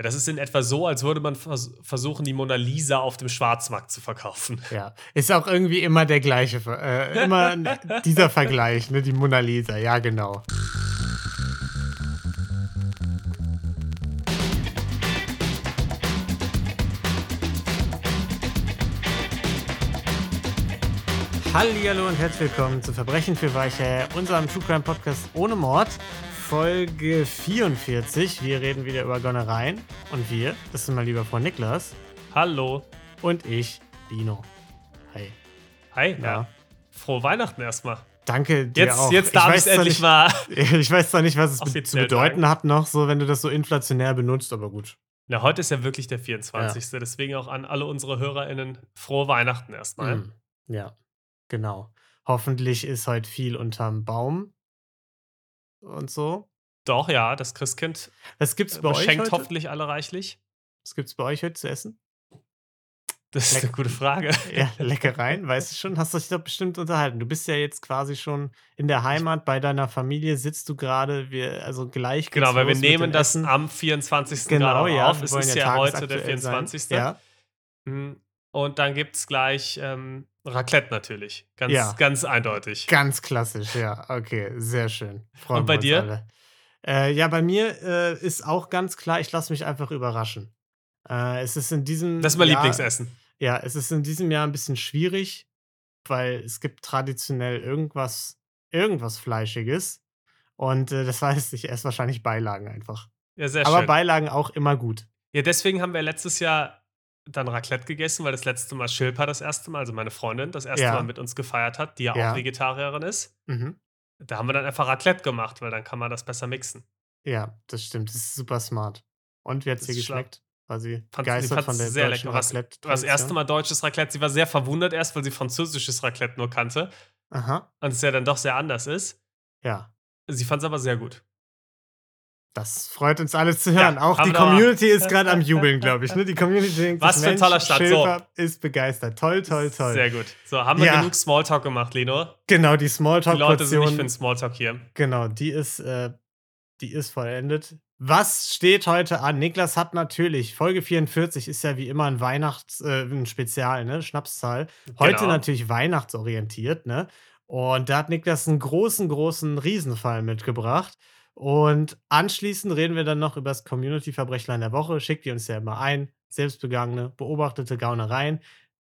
Ja, das ist in etwa so, als würde man vers versuchen, die Mona Lisa auf dem Schwarzmarkt zu verkaufen. Ja, ist auch irgendwie immer der gleiche, äh, immer dieser Vergleich, ne, die Mona Lisa, ja genau. Hallo und herzlich willkommen zu Verbrechen für Weiche, unserem True Crime Podcast ohne Mord. Folge 44. Wir reden wieder über Gonnereien. Und wir, das sind mal lieber Frau Niklas. Hallo. Und ich, Dino. Hi. Hi, ja. ja. Frohe Weihnachten erstmal. Danke dir jetzt, auch. Jetzt darf ich es endlich nicht, mal. Ich weiß zwar nicht, was es zu bedeuten hat noch, so wenn du das so inflationär benutzt, aber gut. Na, heute ist ja wirklich der 24. Ja. Deswegen auch an alle unsere HörerInnen frohe Weihnachten erstmal. Mm, ja. Genau. Hoffentlich ist heute viel unterm Baum und so. Doch, ja, das Christkind Was gibt's bei euch schenkt hoffentlich alle reichlich. Was gibt's bei euch heute zu essen? Das ist Leck eine gute Frage. Ja, Leckereien, weißt du schon, hast du dich doch bestimmt unterhalten. Du bist ja jetzt quasi schon in der Heimat, bei deiner Familie sitzt du gerade, wir, also gleich Genau, weil wir nehmen das Essen. am 24. Genau, ja, auf. Es ist ja, ja heute der 24. Sein. Ja. Hm, und dann gibt es gleich ähm, Raclette natürlich. Ganz, ja. ganz eindeutig. Ganz klassisch, ja. Okay, sehr schön. Freuen Und bei dir? Äh, ja, bei mir äh, ist auch ganz klar, ich lasse mich einfach überraschen. Äh, es ist in diesem Das ist mein Jahr, Lieblingsessen. Ja, es ist in diesem Jahr ein bisschen schwierig, weil es gibt traditionell irgendwas, irgendwas Fleischiges. Und äh, das heißt, ich esse wahrscheinlich Beilagen einfach. Ja, sehr Aber schön. Beilagen auch immer gut. Ja, deswegen haben wir letztes Jahr dann Raclette gegessen, weil das letzte Mal Schilpa das erste Mal, also meine Freundin, das erste ja. Mal mit uns gefeiert hat, die ja, ja. auch Vegetarierin ist. Mhm. Da haben wir dann einfach Raclette gemacht, weil dann kann man das besser mixen. Ja, das stimmt. Das ist super smart. Und wie hat es dir geschmeckt? War sie begeistert von der sehr deutschen lecker. Raclette? Hast das erste Mal deutsches Raclette. Sie war sehr verwundert erst, weil sie französisches Raclette nur kannte. Aha. Und es ja dann doch sehr anders ist. Ja. Sie fand es aber sehr gut. Das freut uns alle zu hören. Ja, auch die Community ist gerade am Jubeln, glaube ich. Ne? Die Community denkt, Was für ein toller Start. So. ist begeistert. Toll, toll, toll. Sehr gut. So, haben wir ja. genug Smalltalk gemacht, Leno? Genau, die Smalltalk. Die Leute sind nicht für den Smalltalk hier. Genau, die ist, äh, die ist vollendet. Was steht heute an? Niklas hat natürlich, Folge 44 ist ja wie immer ein Weihnachts-, äh, ein Spezial, ne? Schnapszahl. Heute genau. natürlich weihnachtsorientiert, ne? Und da hat Niklas einen großen, großen Riesenfall mitgebracht. Und anschließend reden wir dann noch über das Community-Verbrechlein der Woche. Schickt ihr uns ja immer ein. Selbstbegangene, beobachtete Gaunereien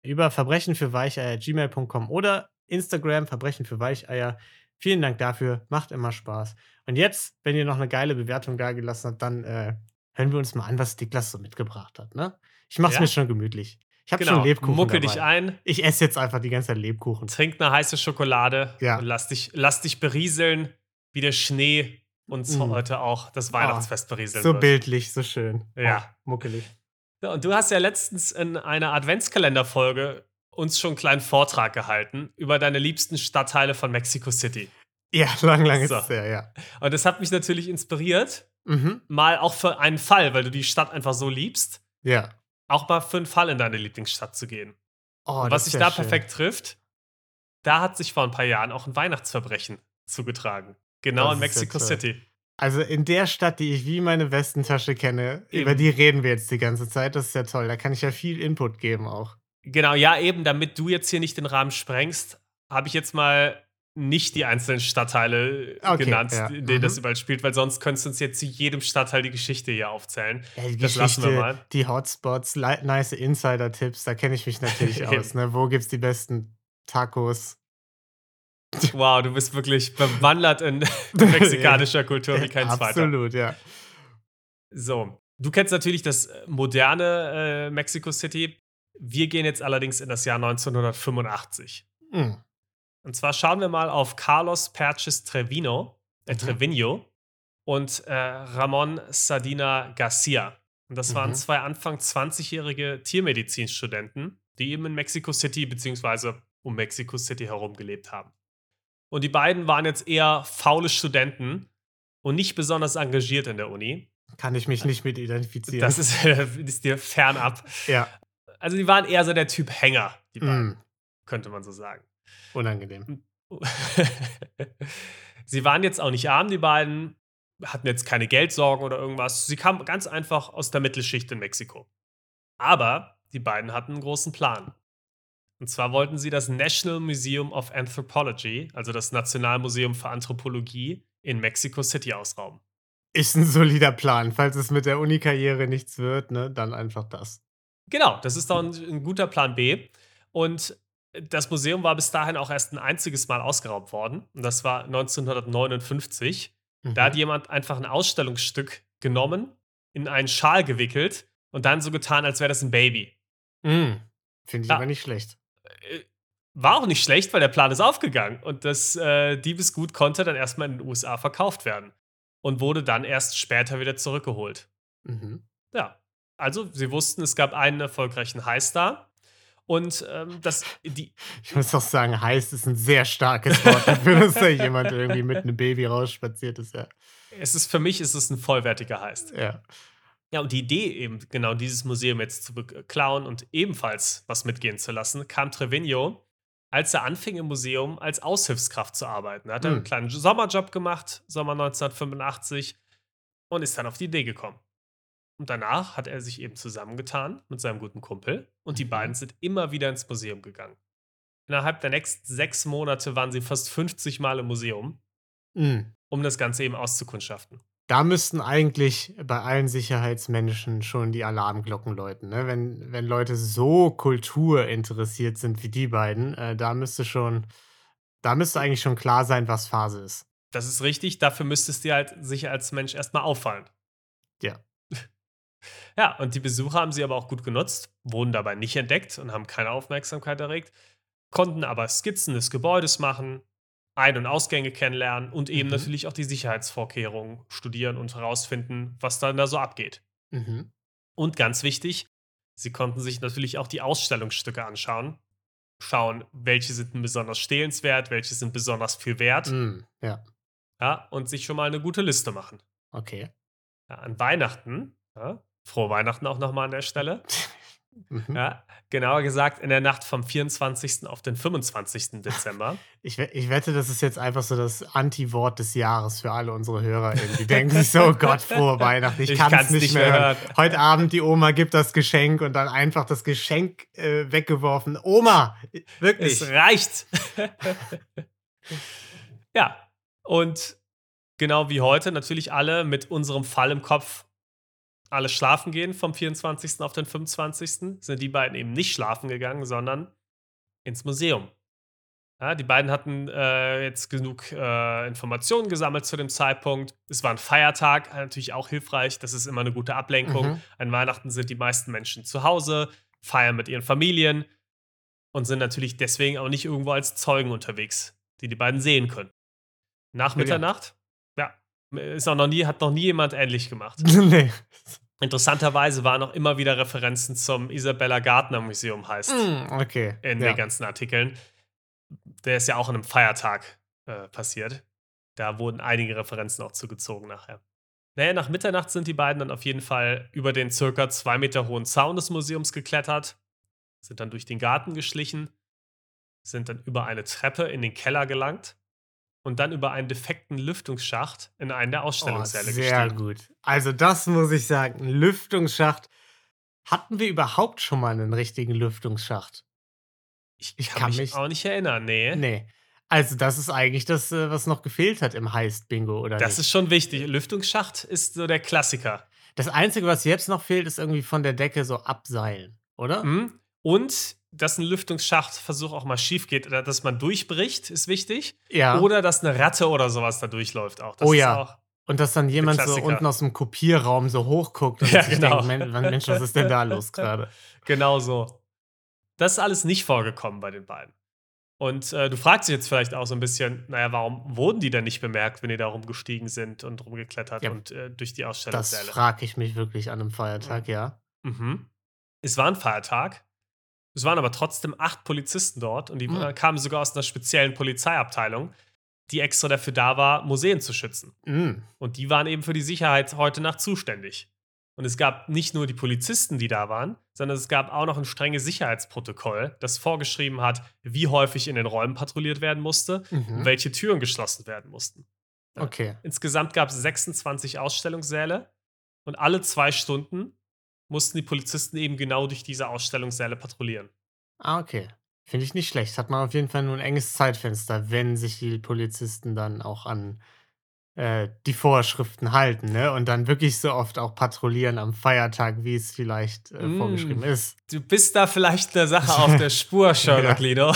über Verbrechen für Weicheier gmail.com oder Instagram Verbrechen für Weicheier. Vielen Dank dafür. Macht immer Spaß. Und jetzt, wenn ihr noch eine geile Bewertung da gelassen habt, dann äh, hören wir uns mal an, was Niklas so mitgebracht hat. Ne? Ich mach's ja. mir schon gemütlich. Ich habe genau. schon Lebkuchen. Muckel dabei. dich ein. Ich esse jetzt einfach die ganze Zeit Lebkuchen. Trink eine heiße Schokolade ja. und lass dich, lass dich berieseln wie der Schnee uns mm. heute auch das Weihnachtsfest oh, berieseln So wird. bildlich, so schön. Ja. Oh, muckelig. Ja, und du hast ja letztens in einer Adventskalenderfolge uns schon einen kleinen Vortrag gehalten über deine liebsten Stadtteile von Mexico City. Ja, lang, lang so. ist es ja, ja. Und das hat mich natürlich inspiriert, mhm. mal auch für einen Fall, weil du die Stadt einfach so liebst. Ja. Auch mal für einen Fall in deine Lieblingsstadt zu gehen. Oh, und was sich da schön. perfekt trifft, da hat sich vor ein paar Jahren auch ein Weihnachtsverbrechen zugetragen. Genau, in Mexico City. Also in der Stadt, die ich wie meine Westentasche kenne, eben. über die reden wir jetzt die ganze Zeit. Das ist ja toll. Da kann ich ja viel Input geben auch. Genau, ja, eben, damit du jetzt hier nicht den Rahmen sprengst, habe ich jetzt mal nicht die einzelnen Stadtteile okay, genannt, ja. in denen mhm. das überall spielt, weil sonst könntest du uns jetzt zu jedem Stadtteil die Geschichte hier aufzählen. Ja, die das Geschichte, lassen wir mal. Die Hotspots, nice Insider-Tipps, da kenne ich mich natürlich aus. Ne? Wo es die besten Tacos? Wow, du bist wirklich bewandert in mexikanischer Kultur wie kein zweiter. Absolut, ja. So, du kennst natürlich das äh, moderne äh, Mexico City. Wir gehen jetzt allerdings in das Jahr 1985. Mhm. Und zwar schauen wir mal auf Carlos Perches Trevino, äh, mhm. Trevino und äh, Ramon Sardina Garcia. Und das waren mhm. zwei Anfang 20-jährige Tiermedizinstudenten, die eben in Mexico City bzw. um Mexico City herum gelebt haben. Und die beiden waren jetzt eher faule Studenten und nicht besonders engagiert in der Uni. Kann ich mich nicht mit identifizieren. Das ist, ist dir fernab. Ja. Also die waren eher so der Typ Hänger, die beiden, mm. könnte man so sagen. Unangenehm. Sie waren jetzt auch nicht arm, die beiden. hatten jetzt keine Geldsorgen oder irgendwas. Sie kamen ganz einfach aus der Mittelschicht in Mexiko. Aber die beiden hatten einen großen Plan. Und zwar wollten sie das National Museum of Anthropology, also das Nationalmuseum für Anthropologie, in Mexico City ausrauben. Ist ein solider Plan. Falls es mit der Uni-Karriere nichts wird, ne, dann einfach das. Genau, das ist doch ein, ein guter Plan B. Und das Museum war bis dahin auch erst ein einziges Mal ausgeraubt worden. Und das war 1959. Mhm. Da hat mhm. jemand einfach ein Ausstellungsstück genommen, in einen Schal gewickelt und dann so getan, als wäre das ein Baby. Mhm. Finde ich ja. aber nicht schlecht. Äh, war auch nicht schlecht, weil der Plan ist aufgegangen. Und das äh, Diebesgut konnte dann erstmal in den USA verkauft werden. Und wurde dann erst später wieder zurückgeholt. Mhm. Ja. Also, sie wussten, es gab einen erfolgreichen Heist da. Und ähm, das, die. Ich muss doch sagen, Heist ist ein sehr starkes Wort dafür, dass da jemand irgendwie mit einem Baby rausspaziert ist, ja. Es ist für mich ist es ein vollwertiger Heist. Ja. Ja, und die Idee eben, genau dieses Museum jetzt zu klauen und ebenfalls was mitgehen zu lassen, kam Trevino, als er anfing im Museum als Aushilfskraft zu arbeiten. Er hat mhm. einen kleinen Sommerjob gemacht, Sommer 1985, und ist dann auf die Idee gekommen. Und danach hat er sich eben zusammengetan mit seinem guten Kumpel und die mhm. beiden sind immer wieder ins Museum gegangen. Innerhalb der nächsten sechs Monate waren sie fast 50 Mal im Museum, mhm. um das Ganze eben auszukundschaften. Da müssten eigentlich bei allen Sicherheitsmenschen schon die Alarmglocken läuten. Ne? Wenn, wenn Leute so kulturinteressiert sind wie die beiden, äh, da müsste schon, da müsste eigentlich schon klar sein, was Phase ist. Das ist richtig, dafür müsstest du halt sicher als Mensch erstmal auffallen. Ja. Ja, und die Besucher haben sie aber auch gut genutzt, wurden dabei nicht entdeckt und haben keine Aufmerksamkeit erregt, konnten aber Skizzen des Gebäudes machen, Ein- und Ausgänge kennenlernen und eben mhm. natürlich auch die Sicherheitsvorkehrungen studieren und herausfinden, was dann da so abgeht. Mhm. Und ganz wichtig, sie konnten sich natürlich auch die Ausstellungsstücke anschauen, schauen, welche sind besonders stehlenswert, welche sind besonders viel wert. Mhm, ja. Ja, und sich schon mal eine gute Liste machen. Okay. Ja, an Weihnachten ja, Frohe Weihnachten auch nochmal an der Stelle. Mhm. Ja, genauer gesagt in der Nacht vom 24. auf den 25. Dezember. Ich, ich wette, das ist jetzt einfach so das Anti-Wort des Jahres für alle unsere Hörer. Die denken sich so, oh Gott, frohe Weihnachten, ich, ich kann es nicht, nicht, mehr hören. Heute Abend die Oma gibt das Geschenk und dann einfach das Geschenk äh, weggeworfen. Oma, wirklich. Es reicht. ja, und genau wie heute natürlich alle mit unserem Fall im Kopf alle schlafen gehen vom 24. auf den 25. sind die beiden eben nicht schlafen gegangen, sondern ins Museum. Ja, die beiden hatten äh, jetzt genug äh, Informationen gesammelt zu dem Zeitpunkt. Es war ein Feiertag, natürlich auch hilfreich. Das ist immer eine gute Ablenkung. Mhm. An Weihnachten sind die meisten Menschen zu Hause, feiern mit ihren Familien und sind natürlich deswegen auch nicht irgendwo als Zeugen unterwegs, die die beiden sehen können. Nach Mitternacht, ja, ist auch noch nie, hat noch nie jemand ähnlich gemacht. nee. Interessanterweise waren auch immer wieder Referenzen zum Isabella Gardner Museum, heißt. Mm, okay. In ja. den ganzen Artikeln. Der ist ja auch an einem Feiertag äh, passiert. Da wurden einige Referenzen auch zugezogen nachher. Naja, nach Mitternacht sind die beiden dann auf jeden Fall über den circa zwei Meter hohen Zaun des Museums geklettert, sind dann durch den Garten geschlichen, sind dann über eine Treppe in den Keller gelangt und dann über einen defekten Lüftungsschacht in einen der Ausstellungssäle oh, sehr gestiegen. gut. Also das muss ich sagen, ein Lüftungsschacht. Hatten wir überhaupt schon mal einen richtigen Lüftungsschacht? Ich, ich kann, kann, mich, mich auch nicht erinnern, nee. Nee. Also das ist eigentlich das, äh, was noch gefehlt hat im Heist-Bingo, oder Das nicht? ist schon wichtig. Lüftungsschacht ist so der Klassiker. Das Einzige, was jetzt noch fehlt, ist irgendwie von der Decke so abseilen, oder? Mhm. Und dass ein Lüftungsschachtversuch auch mal schief geht oder dass man durchbricht, ist wichtig. Ja. Oder dass eine Ratte oder sowas da durchläuft auch. Das oh ja. und dass dann jemand so unten aus dem Kopierraum so hochguckt und ja, sich genau. denkt, Mensch, was ist denn da los gerade? Genau so. Das ist alles nicht vorgekommen bei den beiden. Und äh, du fragst dich jetzt vielleicht auch so ein bisschen, naja, warum wurden die denn nicht bemerkt, wenn die da rumgestiegen sind und rumgeklettert ja, und äh, durch die Ausstellungssäle? Das frage ich mich wirklich an einem Feiertag, ja. Mhm. Es war ein Feiertag es waren aber trotzdem acht Polizisten dort und die mhm. kamen sogar aus einer speziellen Polizeiabteilung, die extra dafür da war, Museen zu schützen. Mhm. Und die waren eben für die Sicherheit heute Nacht zuständig. Und es gab nicht nur die Polizisten, die da waren, sondern es gab auch noch ein strenges Sicherheitsprotokoll, das vorgeschrieben hat, wie häufig in den Räumen patrouilliert werden musste mhm. und welche Türen geschlossen werden mussten. Okay. Insgesamt gab es 26 Ausstellungssäle und alle zwei Stunden mussten die Polizisten eben genau durch diese Ausstellungssäle patrouillieren. Ah, okay. Finde ich nicht schlecht. Hat man auf jeden Fall nur ein enges Zeitfenster, wenn sich die Polizisten dann auch an äh, die Vorschriften halten, ne? Und dann wirklich so oft auch patrouillieren am Feiertag, wie es vielleicht äh, mm, vorgeschrieben ist. Du bist da vielleicht der Sache auf der Spur, Sherlock Lido.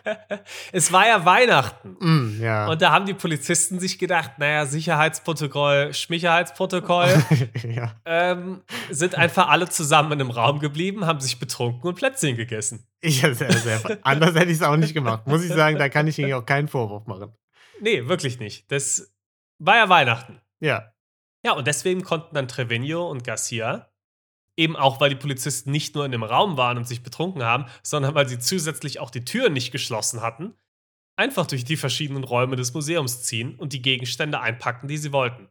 es war ja Weihnachten. Mm, ja. Und da haben die Polizisten sich gedacht, naja, Sicherheitsprotokoll, Schmicherheitsprotokoll, ja. ähm, sind einfach alle zusammen in einem Raum geblieben, haben sich betrunken und Plätzchen gegessen. Ich, sehr, sehr, anders hätte ich es auch nicht gemacht. Muss ich sagen, da kann ich Ihnen auch keinen Vorwurf machen. Nee, wirklich nicht. Das war ja Weihnachten. Ja. Ja, und deswegen konnten dann Trevino und Garcia, eben auch weil die Polizisten nicht nur in dem Raum waren und sich betrunken haben, sondern weil sie zusätzlich auch die Türen nicht geschlossen hatten, einfach durch die verschiedenen Räume des Museums ziehen und die Gegenstände einpacken, die sie wollten.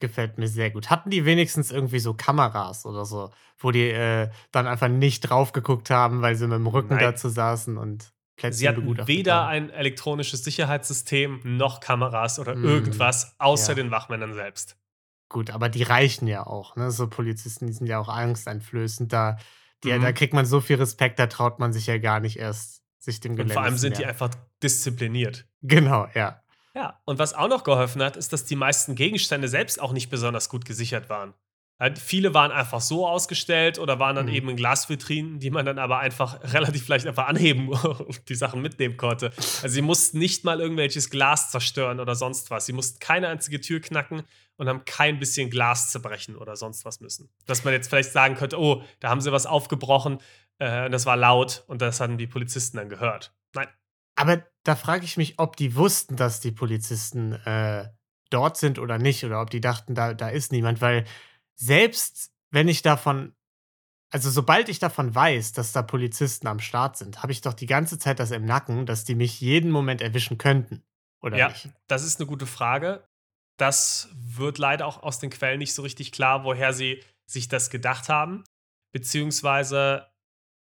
Gefällt mir sehr gut. Hatten die wenigstens irgendwie so Kameras oder so, wo die äh, dann einfach nicht drauf geguckt haben, weil sie mit dem Rücken Nein. dazu saßen und Plätzchen Sie hatten weder ein elektronisches Sicherheitssystem noch Kameras oder mm, irgendwas außer ja. den Wachmännern selbst. Gut, aber die reichen ja auch. Ne? So Polizisten, die sind ja auch angsteinflößend. Da, die, mhm. da kriegt man so viel Respekt, da traut man sich ja gar nicht erst, sich dem Gelände Und vor allem sind die einfach diszipliniert. Genau, ja. Ja, und was auch noch geholfen hat, ist, dass die meisten Gegenstände selbst auch nicht besonders gut gesichert waren. Halt, viele waren einfach so ausgestellt oder waren dann mhm. eben in Glasvitrinen, die man dann aber einfach relativ leicht einfach anheben und die Sachen mitnehmen konnte. Also sie mussten nicht mal irgendwelches Glas zerstören oder sonst was. Sie mussten keine einzige Tür knacken und haben kein bisschen Glas zerbrechen oder sonst was müssen. Dass man jetzt vielleicht sagen könnte, oh, da haben sie was aufgebrochen äh, und das war laut und das haben die Polizisten dann gehört. Nein. Aber da frage ich mich, ob die wussten, dass die Polizisten äh, dort sind oder nicht oder ob die dachten, da, da ist niemand, weil selbst wenn ich davon also sobald ich davon weiß, dass da Polizisten am Start sind, habe ich doch die ganze Zeit das im Nacken, dass die mich jeden Moment erwischen könnten, oder ja, nicht? das ist eine gute Frage. Das wird leider auch aus den Quellen nicht so richtig klar, woher sie sich das gedacht haben, beziehungsweise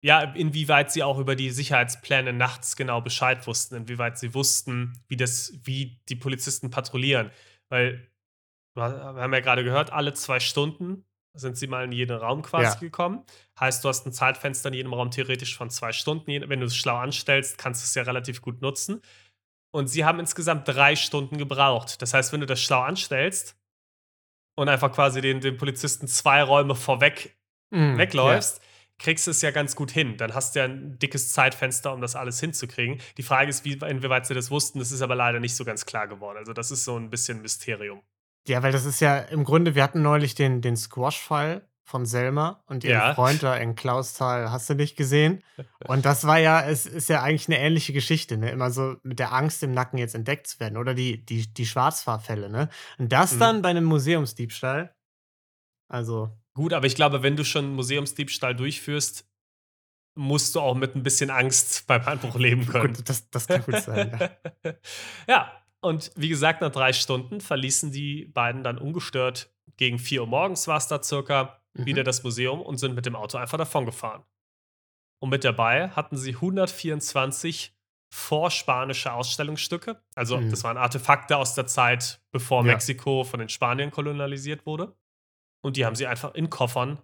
ja, inwieweit sie auch über die Sicherheitspläne nachts genau Bescheid wussten, inwieweit sie wussten, wie das, wie die Polizisten patrouillieren, weil wir haben ja gerade gehört, alle zwei Stunden sind sie mal in jeden Raum quasi ja. gekommen. Heißt, du hast ein Zeitfenster in jedem Raum theoretisch von zwei Stunden. Wenn du es schlau anstellst, kannst du es ja relativ gut nutzen. Und sie haben insgesamt drei Stunden gebraucht. Das heißt, wenn du das schlau anstellst und einfach quasi den, den Polizisten zwei Räume vorweg mm, wegläufst, ja. kriegst du es ja ganz gut hin. Dann hast du ja ein dickes Zeitfenster, um das alles hinzukriegen. Die Frage ist, wie, inwieweit sie das wussten. Das ist aber leider nicht so ganz klar geworden. Also, das ist so ein bisschen Mysterium. Ja, weil das ist ja im Grunde, wir hatten neulich den, den Squash-Fall von Selma und ihren ja. Freund da in Klausthal, hast du nicht gesehen? Und das war ja, es ist ja eigentlich eine ähnliche Geschichte, ne? Immer so mit der Angst im Nacken jetzt entdeckt zu werden. Oder die, die, die Schwarzfahrfälle, ne? Und das mhm. dann bei einem Museumsdiebstahl. Also. Gut, aber ich glaube, wenn du schon einen Museumsdiebstahl durchführst, musst du auch mit ein bisschen Angst beim Einbruch leben können. Gut, das, das kann gut sein. ja, ja und wie gesagt, nach drei Stunden verließen die beiden dann ungestört, gegen 4 Uhr morgens war es da circa, mhm. wieder das Museum und sind mit dem Auto einfach davongefahren. Und mit dabei hatten sie 124 vorspanische Ausstellungsstücke. Also, mhm. das waren Artefakte aus der Zeit, bevor ja. Mexiko von den Spaniern kolonialisiert wurde. Und die haben sie einfach in Koffern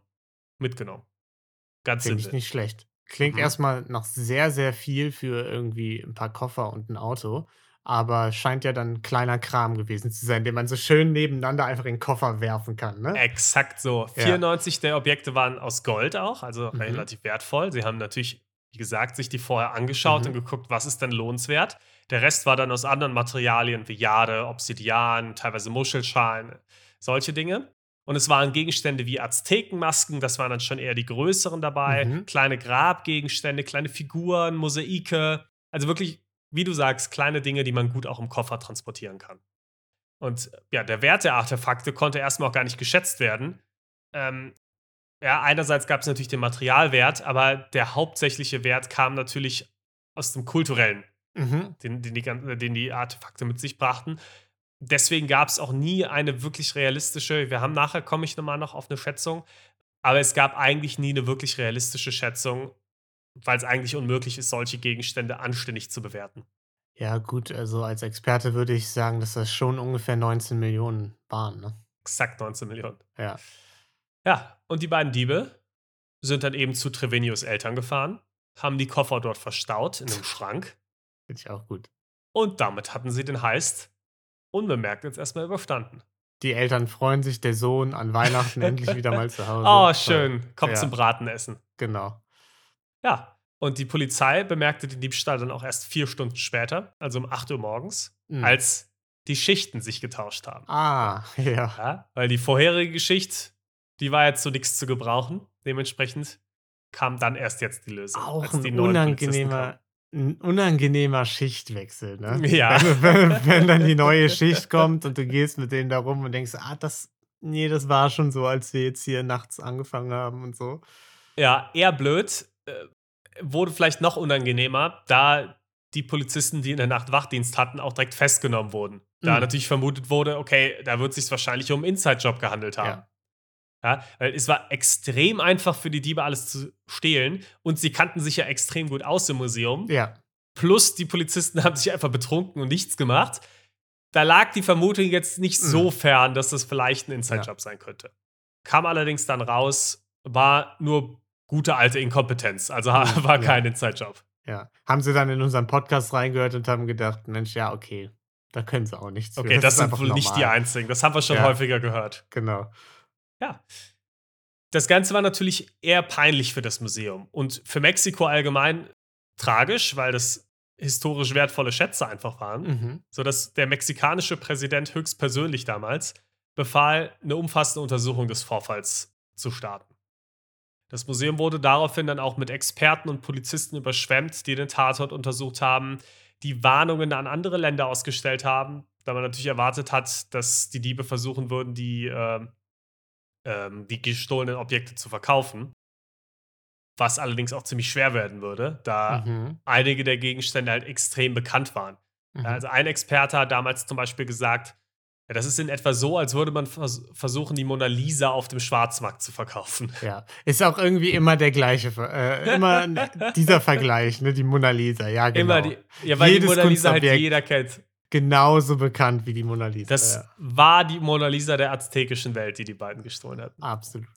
mitgenommen. Ganz Finde ich nicht schlecht. Klingt mhm. erstmal nach sehr, sehr viel für irgendwie ein paar Koffer und ein Auto aber scheint ja dann kleiner Kram gewesen zu sein, den man so schön nebeneinander einfach in den Koffer werfen kann. Ne? Exakt so. Ja. 94 der Objekte waren aus Gold auch, also mhm. relativ wertvoll. Sie haben natürlich, wie gesagt, sich die vorher angeschaut mhm. und geguckt, was ist denn lohnenswert. Der Rest war dann aus anderen Materialien wie Jade, Obsidian, teilweise Muschelschalen, solche Dinge. Und es waren Gegenstände wie Aztekenmasken, das waren dann schon eher die größeren dabei, mhm. kleine Grabgegenstände, kleine Figuren, Mosaike. Also wirklich wie du sagst, kleine Dinge, die man gut auch im Koffer transportieren kann. Und ja, der Wert der Artefakte konnte erstmal auch gar nicht geschätzt werden. Ähm, ja, einerseits gab es natürlich den Materialwert, aber der hauptsächliche Wert kam natürlich aus dem kulturellen, mhm. den, den, die, den die Artefakte mit sich brachten. Deswegen gab es auch nie eine wirklich realistische, wir haben nachher, komme ich nochmal noch auf eine Schätzung, aber es gab eigentlich nie eine wirklich realistische Schätzung, weil es eigentlich unmöglich ist, solche Gegenstände anständig zu bewerten. Ja, gut, also als Experte würde ich sagen, dass das schon ungefähr 19 Millionen waren, ne? Exakt 19 Millionen. Ja. Ja, und die beiden Diebe sind dann eben zu Trevenius Eltern gefahren, haben die Koffer dort verstaut in einem Schrank. Finde ich auch gut. Und damit hatten sie den Heist unbemerkt jetzt erstmal überstanden. Die Eltern freuen sich, der Sohn an Weihnachten endlich wieder mal zu Hause. Oh, schön. Kommt ja. zum Bratenessen. Genau. Ja, und die Polizei bemerkte den Diebstahl dann auch erst vier Stunden später, also um 8 Uhr morgens, mhm. als die Schichten sich getauscht haben. Ah, ja. ja. Weil die vorherige Schicht, die war jetzt zu nichts zu gebrauchen. Dementsprechend kam dann erst jetzt die Lösung. Auch ein unangenehmer, ein unangenehmer Schichtwechsel, ne? Ja. Wenn, wenn, wenn, dann die neue Schicht kommt und du gehst mit denen da rum und denkst, ah, das, nee, das war schon so, als wir jetzt hier nachts angefangen haben und so. Ja, eher blöd. Äh, wurde vielleicht noch unangenehmer, da die Polizisten, die in der Nacht Wachdienst hatten, auch direkt festgenommen wurden. Da mhm. natürlich vermutet wurde, okay, da wird es sich wahrscheinlich um Inside-Job gehandelt haben. Ja. Ja, weil es war extrem einfach für die Diebe alles zu stehlen und sie kannten sich ja extrem gut aus im Museum. Ja. Plus die Polizisten haben sich einfach betrunken und nichts gemacht. Da lag die Vermutung jetzt nicht mhm. so fern, dass das vielleicht ein Inside-Job ja. sein könnte. Kam allerdings dann raus, war nur gute alte Inkompetenz. Also war kein ja. Inside-Job. Ja. Haben sie dann in unseren Podcast reingehört und haben gedacht, Mensch, ja, okay, da können sie auch nichts. Okay, das, das sind wohl normal. nicht die einzigen. Das haben wir schon ja. häufiger gehört. Genau. Ja. Das Ganze war natürlich eher peinlich für das Museum und für Mexiko allgemein tragisch, weil das historisch wertvolle Schätze einfach waren, mhm. sodass der mexikanische Präsident höchstpersönlich damals befahl, eine umfassende Untersuchung des Vorfalls zu starten. Das Museum wurde daraufhin dann auch mit Experten und Polizisten überschwemmt, die den Tatort untersucht haben, die Warnungen an andere Länder ausgestellt haben, da man natürlich erwartet hat, dass die Diebe versuchen würden, die äh, ähm, die gestohlenen Objekte zu verkaufen. Was allerdings auch ziemlich schwer werden würde, da mhm. einige der Gegenstände halt extrem bekannt waren. Mhm. Also ein Experte hat damals zum Beispiel gesagt, ja, das ist in etwa so, als würde man vers versuchen, die Mona Lisa auf dem Schwarzmarkt zu verkaufen. Ja, ist auch irgendwie immer der gleiche, äh, immer dieser Vergleich, ne, die Mona Lisa, ja, genau. Immer die, ja, weil Jedes die Mona Lisa halt jeder kennt genauso bekannt wie die Mona Lisa. Das ja. war die Mona Lisa der aztekischen Welt, die die beiden gestohlen hatten. Absolut.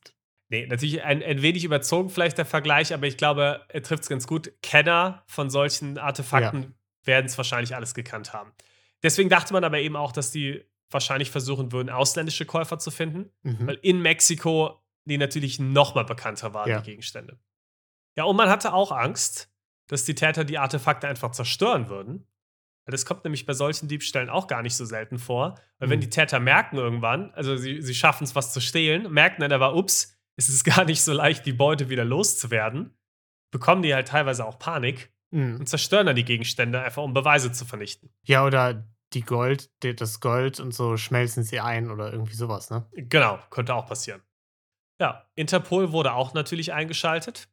Nee, natürlich ein, ein wenig überzogen vielleicht der Vergleich, aber ich glaube, er trifft es ganz gut. Kenner von solchen Artefakten ja. werden es wahrscheinlich alles gekannt haben. Deswegen dachte man aber eben auch, dass die wahrscheinlich versuchen würden, ausländische Käufer zu finden, mhm. weil in Mexiko die natürlich noch mal bekannter waren, ja. die Gegenstände. Ja, und man hatte auch Angst, dass die Täter die Artefakte einfach zerstören würden das kommt nämlich bei solchen Diebstählen auch gar nicht so selten vor. Weil mhm. wenn die Täter merken irgendwann, also sie, sie schaffen es, was zu stehlen, merken dann aber, ups, es ist gar nicht so leicht, die Beute wieder loszuwerden, bekommen die halt teilweise auch Panik mhm. und zerstören dann die Gegenstände, einfach um Beweise zu vernichten. Ja, oder die Gold, das Gold und so schmelzen sie ein oder irgendwie sowas, ne? Genau, könnte auch passieren. Ja, Interpol wurde auch natürlich eingeschaltet.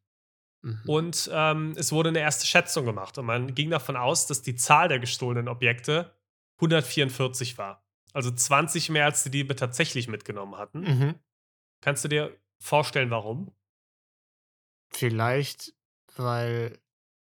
Mhm. Und ähm, es wurde eine erste Schätzung gemacht und man ging davon aus, dass die Zahl der gestohlenen Objekte 144 war. Also 20 mehr, als die Diebe tatsächlich mitgenommen hatten. Mhm. Kannst du dir vorstellen, warum? Vielleicht, weil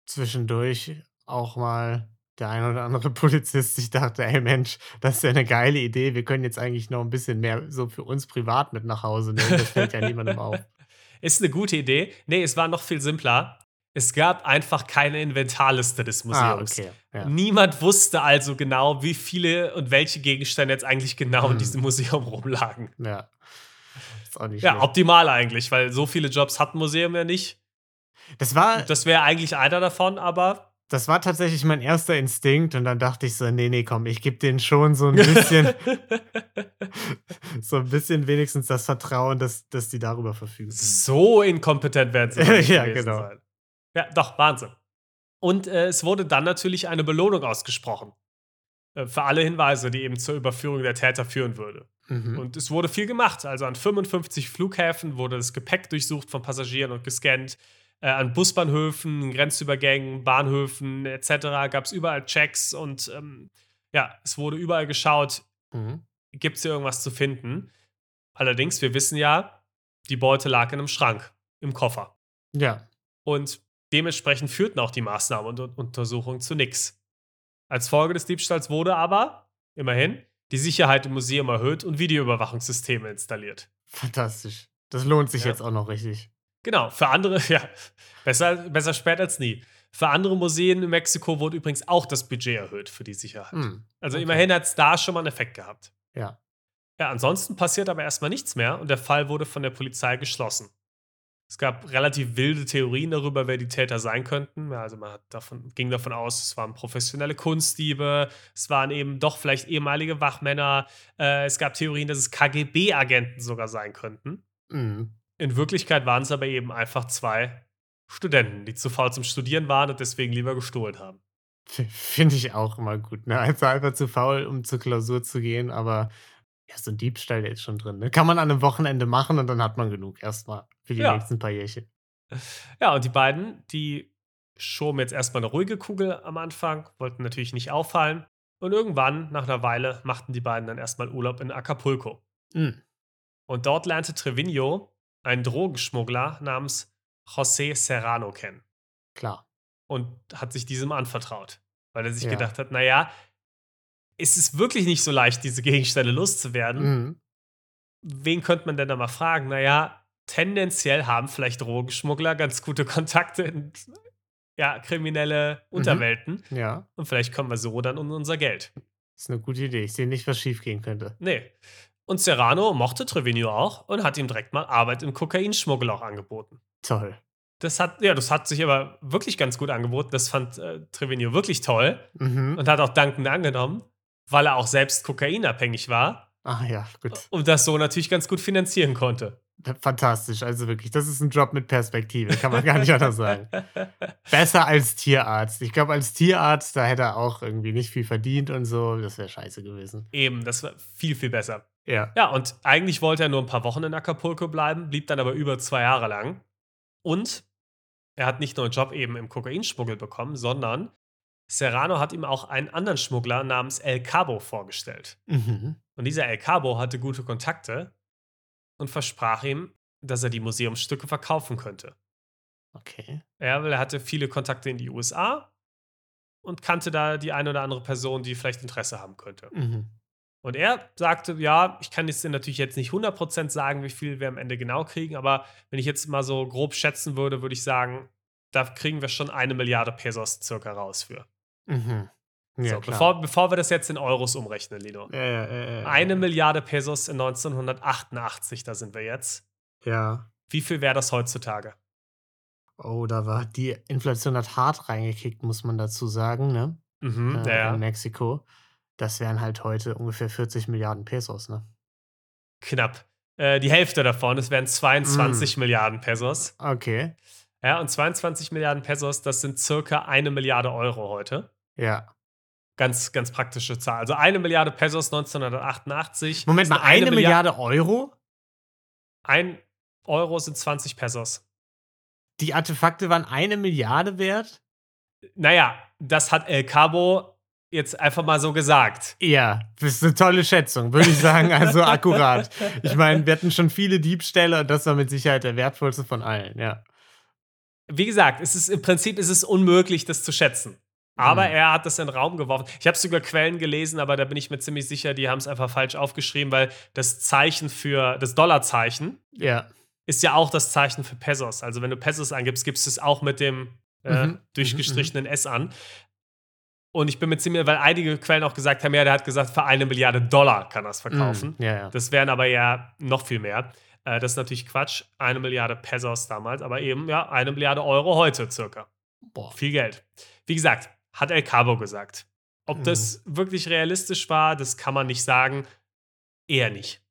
zwischendurch auch mal der ein oder andere Polizist sich dachte, ey Mensch, das ist ja eine geile Idee, wir können jetzt eigentlich noch ein bisschen mehr so für uns privat mit nach Hause nehmen. Das fällt ja niemandem auf. Ist eine gute Idee. Nee, es war noch viel simpler. Es gab einfach keine Inventarliste des ah, Museums. Ah, okay. ja. Niemand wusste also genau, wie viele und welche Gegenstände jetzt eigentlich genau hm. in diesem Museum rumlagen. Ja. Ist auch nicht ja, schlecht. optimal eigentlich, weil so viele Jobs hat ein Museum ja nicht. Das war. Das wäre eigentlich einer davon, aber das war tatsächlich mein erster Instinkt und dann dachte ich so, nee, nee, komm, ich gebe denen schon so ein bisschen, so ein bisschen wenigstens das Vertrauen, dass, dass die darüber verfügen. So inkompetent werden sie. ja, genau. Sein. Ja, doch, Wahnsinn. Und äh, es wurde dann natürlich eine Belohnung ausgesprochen. Äh, für alle Hinweise, die eben zur Überführung der Täter führen würde. Mhm. Und es wurde viel gemacht. Also an 55 Flughäfen wurde das Gepäck durchsucht von Passagieren und gescannt äh, an Busbahnhöfen, Grenzübergängen, Bahnhöfen etc. gab es überall Checks und ähm, ja, es wurde überall geschaut, mhm. gibt es hier irgendwas zu finden. Allerdings, wir wissen ja, die Beute lag in einem Schrank, im Koffer. Ja. Und dementsprechend führten auch die Maßnahmen und Untersuchungen zu nichts. Als Folge des Diebstahls wurde aber, immerhin, die Sicherheit im Museum erhöht und Videoüberwachungssysteme installiert. Fantastisch. Das lohnt sich ja. jetzt auch noch richtig. Genau, für andere, ja, besser, besser spät als nie. Für andere Museen in Mexiko wurde übrigens auch das Budget erhöht für die Sicherheit. Hm, also okay. immerhin hat es da schon mal einen Effekt gehabt. Ja. Ja, ansonsten passiert aber erstmal nichts mehr und der Fall wurde von der Polizei geschlossen. Es gab relativ wilde Theorien darüber, wer die Täter sein könnten. Also man davon, ging davon aus, es waren professionelle Kunstdiebe, es waren eben doch vielleicht ehemalige Wachmänner. Äh, es gab Theorien, dass es KGB-Agenten sogar sein könnten. Mhm. In Wirklichkeit waren es aber eben einfach zwei Studenten, die zu faul zum Studieren waren und deswegen lieber gestohlen haben. Finde ich auch immer gut. Ne? Also einfach zu faul, um zur Klausur zu gehen, aber ja, so ein Diebstahl, der ist schon drin. Ne? Kann man an einem Wochenende machen und dann hat man genug erstmal für die ja. nächsten paar Jährchen. Ja, und die beiden, die schoben jetzt erstmal eine ruhige Kugel am Anfang, wollten natürlich nicht auffallen. Und irgendwann, nach einer Weile, machten die beiden dann erstmal Urlaub in Acapulco. Mhm. Und dort lernte Trevino einen Drogenschmuggler namens José Serrano kennen. Klar. Und hat sich diesem anvertraut, weil er sich ja. gedacht hat, naja, es ist wirklich nicht so leicht, diese Gegenstände loszuwerden. Mhm. Wen könnte man denn da mal fragen? Naja, tendenziell haben vielleicht Drogenschmuggler ganz gute Kontakte in ja, kriminelle mhm. Unterwelten. Mhm. Ja. Und vielleicht kommen wir so dann um unser Geld. Das ist eine gute Idee. Ich sehe nicht, was schief gehen könnte. Nee. Und Serrano mochte Trevino auch und hat ihm direkt mal Arbeit im Kokainschmuggel auch angeboten. Toll. Das hat, ja, das hat sich aber wirklich ganz gut angeboten. Das fand äh, Trevino wirklich toll mhm. und hat auch dankend angenommen weil er auch selbst kokainabhängig war. Ach ja, gut. Und das so natürlich ganz gut finanzieren konnte. Fantastisch, also wirklich, das ist ein Job mit Perspektive, kann man gar nicht anders sagen. Besser als Tierarzt. Ich glaube, als Tierarzt, da hätte er auch irgendwie nicht viel verdient und so, das wäre scheiße gewesen. Eben, das war viel, viel besser. Ja. Ja, und eigentlich wollte er nur ein paar Wochen in Acapulco bleiben, blieb dann aber über zwei Jahre lang. Und er hat nicht nur einen Job eben im Kokainschmuggel bekommen, sondern Serrano hat ihm auch einen anderen Schmuggler namens El Cabo vorgestellt. Mhm. Und dieser El Cabo hatte gute Kontakte und versprach ihm, dass er die Museumsstücke verkaufen könnte. Okay. Ja, weil er hatte viele Kontakte in die USA und kannte da die eine oder andere Person, die vielleicht Interesse haben könnte. Mhm. Und er sagte, ja, ich kann jetzt natürlich jetzt nicht 100% sagen, wie viel wir am Ende genau kriegen, aber wenn ich jetzt mal so grob schätzen würde, würde ich sagen, da kriegen wir schon eine Milliarde Pesos circa raus für. Mhm. Ja, so, bevor, bevor wir das jetzt in Euros umrechnen, Lino. Ja, ja, Eine Milliarde Pesos in 1988, da sind wir jetzt. Ja. Wie viel wäre das heutzutage? Oh, da war die Inflation hat hart reingekickt, muss man dazu sagen, ne? Mhm, äh, ja. In Mexiko. Das wären halt heute ungefähr 40 Milliarden Pesos, ne? Knapp. Äh, die Hälfte davon, es wären 22 mm. Milliarden Pesos. Okay. Ja, und 22 Milliarden Pesos, das sind circa eine Milliarde Euro heute. Ja. Ganz, ganz praktische Zahl. Also eine Milliarde Pesos 1988. Moment mal, eine, eine Milliarde, Milliarde Euro? Ein Euro sind 20 Pesos. Die Artefakte waren eine Milliarde wert? Naja, das hat El Cabo jetzt einfach mal so gesagt. Ja, das ist eine tolle Schätzung, würde ich sagen. Also akkurat. Ich meine, wir hatten schon viele Diebstähle und das war mit Sicherheit der wertvollste von allen, ja. Wie gesagt, es ist, im Prinzip ist es unmöglich, das zu schätzen. Aber mhm. er hat das in den Raum geworfen. Ich habe sogar Quellen gelesen, aber da bin ich mir ziemlich sicher, die haben es einfach falsch aufgeschrieben, weil das Zeichen für das Dollarzeichen ja. ist ja auch das Zeichen für Pesos. Also wenn du Pesos angibst, gibst du es auch mit dem äh, mhm. durchgestrichenen mhm. S an. Und ich bin mir ziemlich, weil einige Quellen auch gesagt haben, ja, der hat gesagt, für eine Milliarde Dollar kann er es verkaufen. Mhm. Ja, ja. Das wären aber ja noch viel mehr. Äh, das ist natürlich Quatsch. Eine Milliarde Pesos damals, aber eben, ja, eine Milliarde Euro heute circa. Boah. Viel Geld. Wie gesagt, hat El Cabo gesagt. Ob mhm. das wirklich realistisch war, das kann man nicht sagen. Eher nicht.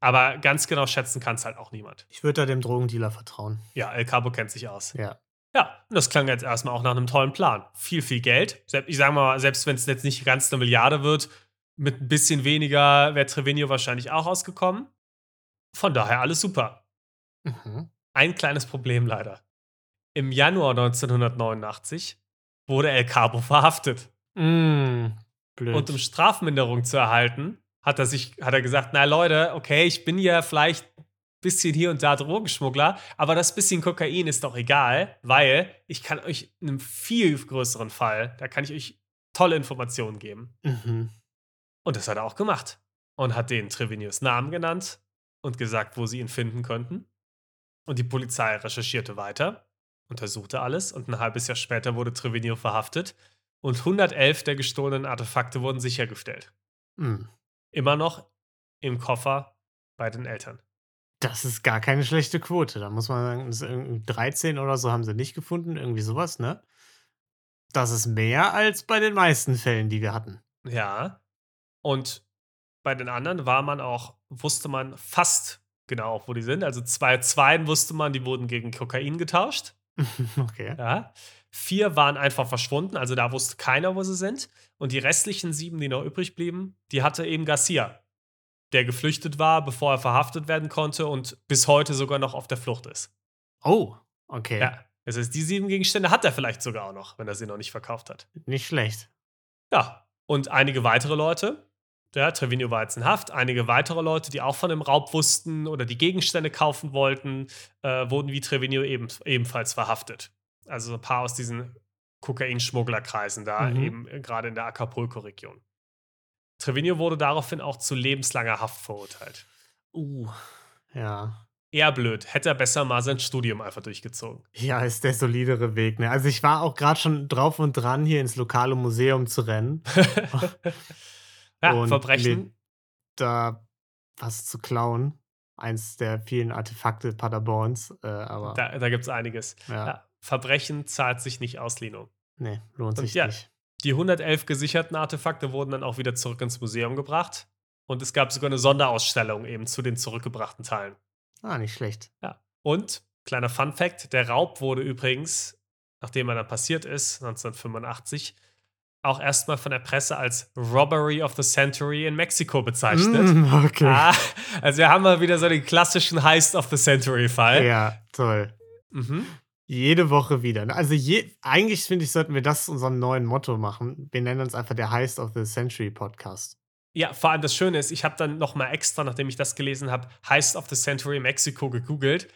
Aber ganz genau schätzen kann es halt auch niemand. Ich würde da dem Drogendealer vertrauen. Ja, El Cabo kennt sich aus. Ja. Ja, und das klang jetzt erstmal auch nach einem tollen Plan. Viel, viel Geld. Ich sage mal, selbst wenn es jetzt nicht ganz eine Milliarde wird, mit ein bisschen weniger wäre Trevino wahrscheinlich auch ausgekommen. Von daher alles super. Mhm. Ein kleines Problem leider. Im Januar 1989 wurde El Cabo verhaftet. Mm, und um Strafminderung zu erhalten, hat er sich, hat er gesagt, na Leute, okay, ich bin ja vielleicht bisschen hier und da Drogenschmuggler, aber das bisschen Kokain ist doch egal, weil ich kann euch in einem viel größeren Fall, da kann ich euch tolle Informationen geben. Mhm. Und das hat er auch gemacht. Und hat den Trevinius Namen genannt und gesagt, wo sie ihn finden könnten. Und die Polizei recherchierte weiter, untersuchte alles und ein halbes Jahr später wurde Trevinio verhaftet und 111 der gestohlenen Artefakte wurden sichergestellt. Mhm. Immer noch im Koffer bei den Eltern. Das ist gar keine schlechte Quote. Da muss man sagen, 13 oder so haben sie nicht gefunden, irgendwie sowas, ne? Das ist mehr als bei den meisten Fällen, die wir hatten. Ja. Und bei den anderen war man auch, wusste man fast genau, wo die sind. Also zwei Zweien wusste man, die wurden gegen Kokain getauscht. okay. Ja. Vier waren einfach verschwunden, also da wusste keiner, wo sie sind. Und die restlichen sieben, die noch übrig blieben, die hatte eben Garcia, der geflüchtet war, bevor er verhaftet werden konnte und bis heute sogar noch auf der Flucht ist. Oh, okay. Ja. Das heißt, die sieben Gegenstände hat er vielleicht sogar auch noch, wenn er sie noch nicht verkauft hat. Nicht schlecht. Ja. Und einige weitere Leute, ja, Trevino war jetzt in Haft. Einige weitere Leute, die auch von dem Raub wussten oder die Gegenstände kaufen wollten, äh, wurden wie Trevino eben, ebenfalls verhaftet. Also ein paar aus diesen Kokainschmugglerkreisen da, Mhm. eben äh, gerade in der Acapulco-Region. Trevino wurde daraufhin auch zu lebenslanger Haft verurteilt. Uh, ja. Eher blöd. Hätte er besser mal sein Studium einfach durchgezogen. Ja, ist der solidere Weg, ne? Also ich war auch gerade schon drauf und dran, hier ins lokale Museum zu rennen. ja, Und Verbrechen. da was zu klauen. Eins der vielen Artefakte Paderborns. Äh, aber Da, da gibt es einiges. ja, Ja, Verbrechen zahlt sich nicht aus, Lino. nee, lohnt Und sich ja. nicht. Die 111 gesicherten Artefakte wurden dann auch wieder zurück ins Museum gebracht. Und es gab sogar eine Sonderausstellung eben zu den zurückgebrachten Teilen. Ah, nicht schlecht. Ja. Und, kleiner Fun Fact, der Raub wurde übrigens, nachdem er dann passiert ist, 1985, auch erstmal von der Presse als Robbery of the Century in Mexiko bezeichnet. Mm, okay. Ah, also wir haben mal wieder so den klassischen Heist of the Century-Fall. Ja, toll. Mhm. Jede Woche wieder. ne? Also je, eigentlich finde ich, sollten wir das unserem neuen Motto machen. Wir nennen uns einfach der Heist of the Century Podcast. Ja, vor allem das Schöne ist, ich habe dann noch mal extra, nachdem ich das gelesen habe, Heist of the Century Mexico gegoogelt.